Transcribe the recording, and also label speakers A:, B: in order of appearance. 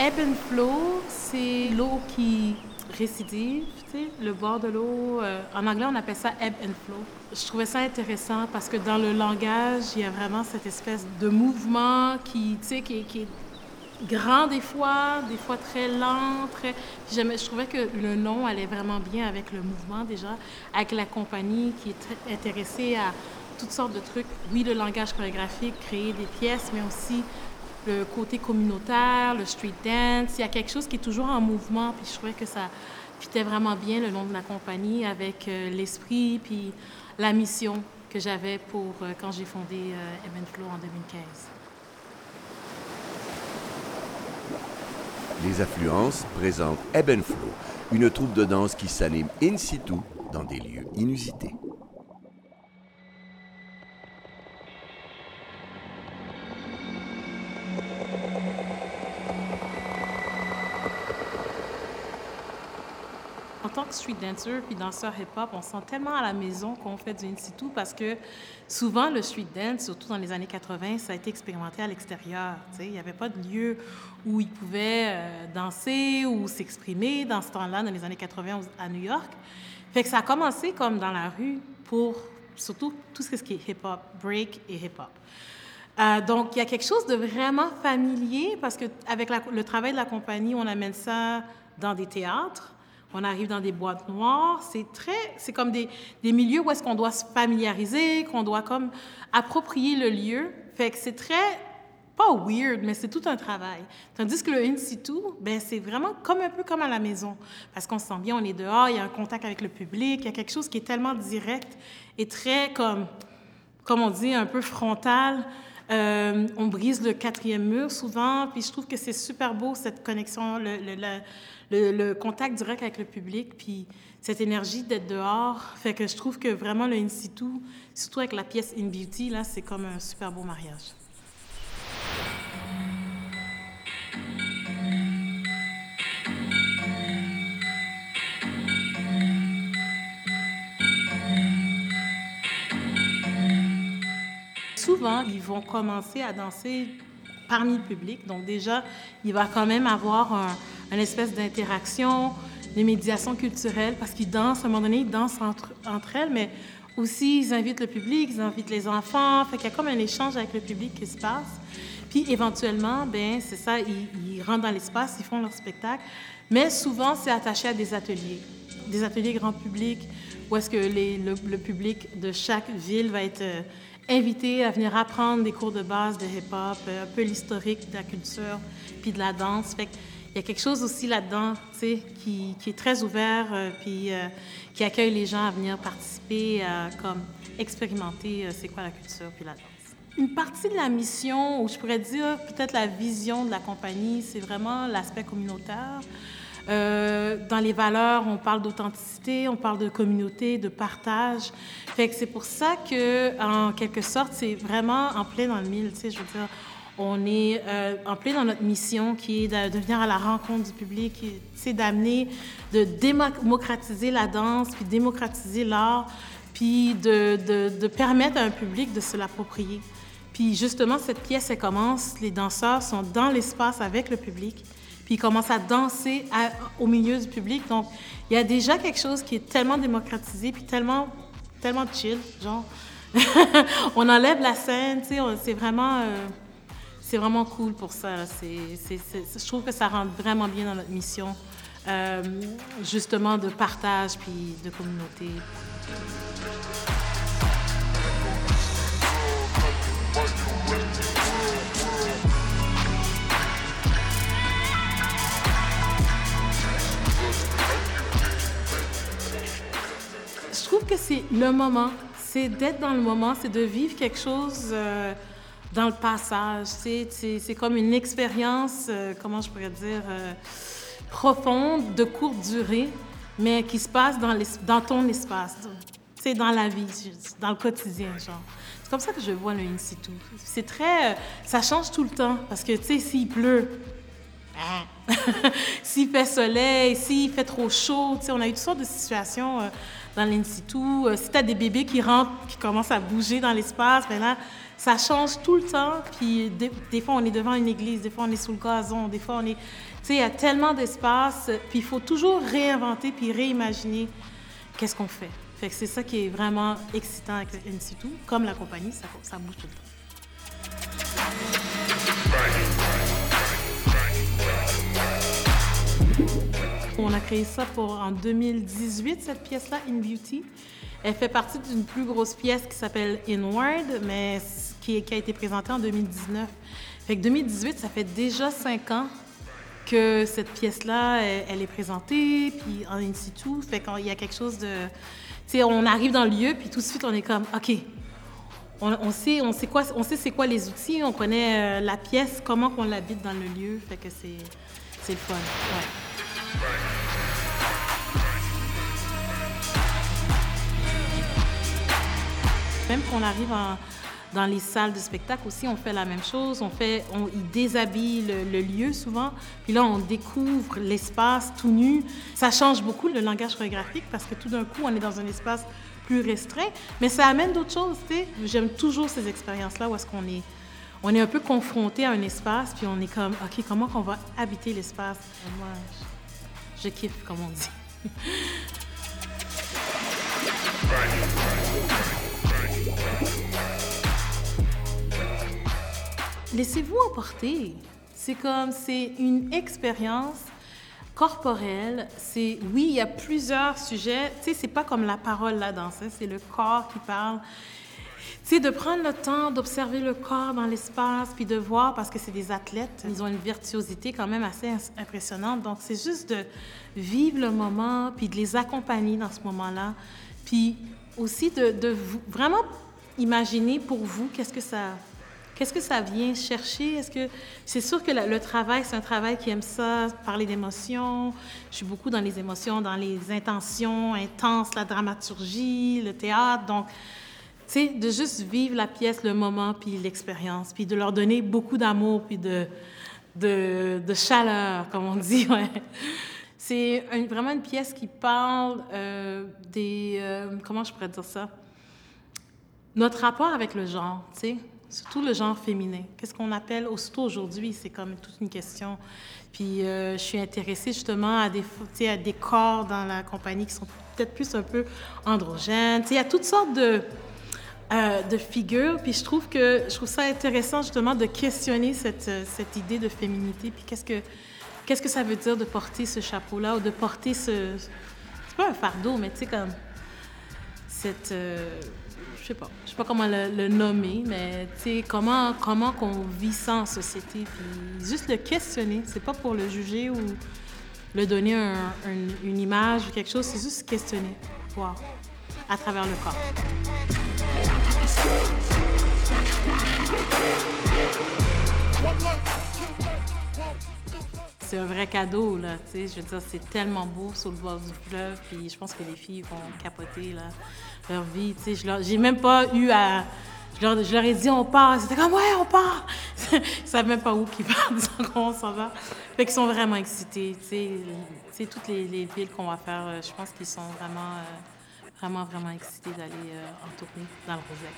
A: ebb and flow, c'est l'eau qui récidive, le bord de l'eau. euh, en anglais, on appelle ça ebb and flow. Je trouvais ça intéressant parce que dans le langage, il y a vraiment cette espèce de mouvement qui, qui, qui est grand des fois, des fois très lent, très... Je trouvais que le nom allait vraiment bien avec le mouvement déjà, avec la compagnie qui est intéressée à toutes sortes de trucs. Oui, le langage chorégraphique, créer des pièces, mais aussi le côté communautaire, le street dance. Il y a quelque chose qui est toujours en mouvement, puis je trouvais que ça fitait vraiment bien le nom de la compagnie avec euh, l'esprit, puis la mission que j'avais pour euh, quand j'ai fondé euh, Flow en 2015.
B: Les Affluences présentent Ebb and Flow, une troupe de danse qui s'anime in situ dans des lieux inusités.
A: Street dancer puis danseur hip-hop, on se sent tellement à la maison qu'on fait du in situ parce que souvent le street dance, surtout dans les années 80, ça a été expérimenté à l'extérieur. Il n'y avait pas de lieu où ils pouvaient euh, danser ou s'exprimer dans ce temps-là, dans les années 80 à New York. Fait que ça a commencé comme dans la rue pour surtout tout ce qui est hip-hop, break et hip-hop. Euh, donc, il y a quelque chose de vraiment familier parce qu'avec le travail de la compagnie, on amène ça dans des théâtres, on arrive dans des boîtes noires. C'est très, c'est comme des, des milieux où est-ce qu'on doit se familiariser, qu'on doit comme approprier le lieu. Fait que c'est très, pas weird, mais c'est tout un travail. Tandis que le in situ, ben c'est vraiment comme un peu comme à la maison, parce qu'on se sent bien, on est dehors, il y a un contact avec le public, il y a quelque chose qui est tellement direct et très comme, comme on dit, un peu frontal. Euh, on brise le quatrième mur souvent, puis je trouve que c'est super beau cette connexion, le, le, contact direct avec le public, puis cette énergie d'être dehors. Fait que je trouve que vraiment le in situ, surtout avec la pièce In Beauty, là, c'est comme un super beau mariage. Souvent, ils vont commencer à danser parmi le public. Donc déjà, il va quand même avoir un, une espèce d'interaction, des médiations culturelles, parce qu'ils dansent, à un moment donné, ils dansent entre, entre elles, mais aussi, ils invitent le public, ils invitent les enfants. Fait qu'il y a comme un échange avec le public qui se passe. Puis éventuellement, ben c'est ça, ils, ils rentrent dans l'espace, ils font leur spectacle. Mais souvent, c'est attaché à des ateliers, des ateliers grand public, où est-ce que les- le, le public de chaque ville va être euh, invité à venir apprendre des cours de base de hip-hop, euh, un peu l'historique de la culture, puis de la danse. Fait il y a quelque chose aussi là-dedans, qui, qui est très ouvert, euh, puis euh, qui accueille les gens à venir participer, à comme expérimenter c'est quoi la culture puis la danse. Une partie de la mission, ou je pourrais dire peut-être la vision de la compagnie, c'est vraiment l'aspect communautaire. Euh, dans les valeurs, on parle d'authenticité, on parle de communauté, de partage. C'est pour ça que, en quelque sorte, c'est vraiment en plein dans le mille. Tu sais, je veux dire, on est euh, en plein dans notre mission qui est de, venir à la rencontre du public, qui est, tu sais, d'amener, de démocratiser la danse, puis démocratiser l'art, puis de, de, de permettre à un public de se l'approprier. Puis justement, cette pièce, elle commence, les danseurs sont dans l'espace avec le public, puis ils commencent à danser au milieu du public. Donc, il y a déjà quelque chose qui est tellement démocratisé, puis tellement, tellement chill, genre. on enlève la scène, tu sais, c'est vraiment, euh, vraiment cool pour ça. je trouve que ça rentre vraiment bien dans notre mission, euh, justement, de partage puis de communauté. Que c'est le moment. C'est d'être dans le moment, c'est de vivre quelque chose euh, dans le passage. C'est, comme une expérience, euh, comment je pourrais dire, euh, profonde, de courte durée, mais qui se passe dans, l'es- dans ton espace, c'est dans la vie, dans le quotidien, genre. C'est comme ça que je vois le in situ. C'est très, ça change tout le temps parce que tu sais, s'il pleut, s'il fait soleil, s'il fait trop chaud, tu sais, on a eu toutes sortes de situations euh, dans l'in-situ. Euh, si tu as des bébés qui rentrent, qui commencent à bouger dans l'espace, ben là, ça change tout le temps. Puis des, fois, on est devant une église, des fois, on est sous le gazon, des fois, on est... Tu sais, il y a tellement d'espace, puis il faut toujours réinventer puis réimaginer qu'est-ce qu'on fait. C'est ça qui est vraiment excitant avec l'in-situ. Comme la compagnie, ça bouge tout le temps. On a créé ça pour en 2018, cette pièce-là, In Beauty. Elle fait partie d'une plus grosse pièce qui s'appelle Inward, mais qui, a été présentée en 2019. Fait que 2018, ça fait déjà cinq ans que cette pièce-là, elle, est présentée, puis en in situ. Fait qu'il y a quelque chose de... Tu sais, on arrive dans le lieu, puis tout de suite, on est comme, OK, on, sait, on sait quoi, on sait c'est quoi les outils, on connaît euh, la pièce, comment qu'on l'habite dans le lieu. Fait que c'est, c'est le fun. Même qu'on arrive dans les salles de spectacle aussi, on fait la même chose. On fait, on déshabille le, lieu souvent, puis là on découvre l'espace tout nu. Ça change beaucoup le langage chorégraphique parce que tout d'un coup on est dans un espace plus restreint, mais ça amène d'autres choses. J'aime toujours ces expériences-là où est-ce qu'on est, on est un peu confronté à un espace, puis on est comme, ok, comment qu'on va habiter l'espace? Je, kiffe, comme on dit. Laissez-vous emporter. C'est comme, c'est une expérience corporelle, c'est oui, il y a plusieurs sujets. Tu sais, c'est pas comme la parole la danse, hein, c'est le corps qui parle. Sais, de prendre le temps d'observer le corps dans l'espace, puis de voir, parce que c'est des athlètes, ils ont une virtuosité quand même assez impressionnante. Donc, c'est juste de vivre le moment, puis de les accompagner dans ce moment-là. Puis aussi de, vraiment imaginer pour vous qu'est-ce que ça Qu'est-ce que ça vient chercher? Est-ce que c'est sûr que le travail, c'est un travail qui aime ça, parler d'émotions. Je suis beaucoup dans les émotions, dans les intentions intenses, la dramaturgie, le théâtre. Donc, sais, de juste vivre la pièce, le moment, puis l'expérience, puis de leur donner beaucoup d'amour, puis de, de, chaleur, comme on dit. Ouais. C'est vraiment une pièce qui parle euh, des... Euh, comment je pourrais dire ça? Notre rapport avec le genre, tu sais surtout le genre féminin. Qu'est-ce qu'on appelle, aussitôt aujourd'hui, c'est comme toute une question. Puis euh, je suis intéressée justement à des, à des corps dans la compagnie qui sont peut-être plus un peu androgènes. Il y a toutes sortes de, euh, de figures. Puis je trouve, que, je trouve ça intéressant justement de questionner cette, cette idée de féminité. Puis qu'est-ce que, qu'est-ce que ça veut dire de porter ce chapeau-là ou de porter ce... C'est pas un fardeau, mais tu sais, comme cette... Euh, sais pas, je sais pas comment le, nommer, mais tu sais, comment, comment qu'on vit ça en société, puis juste le questionner, c'est pas pour le juger ou le donner une image ou quelque chose, c'est juste questionner, voir, à travers le corps. C'est un vrai cadeau, là, tu sais, je veux dire, c'est tellement beau sur le bord du fleuve, puis je pense que les filles vont capoter, leur vie, tu sais, j'ai même pas eu à, je leur, ai dit, on part, c'était comme, ouais, on part! ils savent même pas où qu'ils partent, ils on s'en va. Fait qu'ils sont vraiment excités, tu sais, toutes les, les villes qu'on va faire, euh, je pense qu'ils sont vraiment, euh, vraiment, vraiment excités d'aller euh, en tournée dans le Rosette.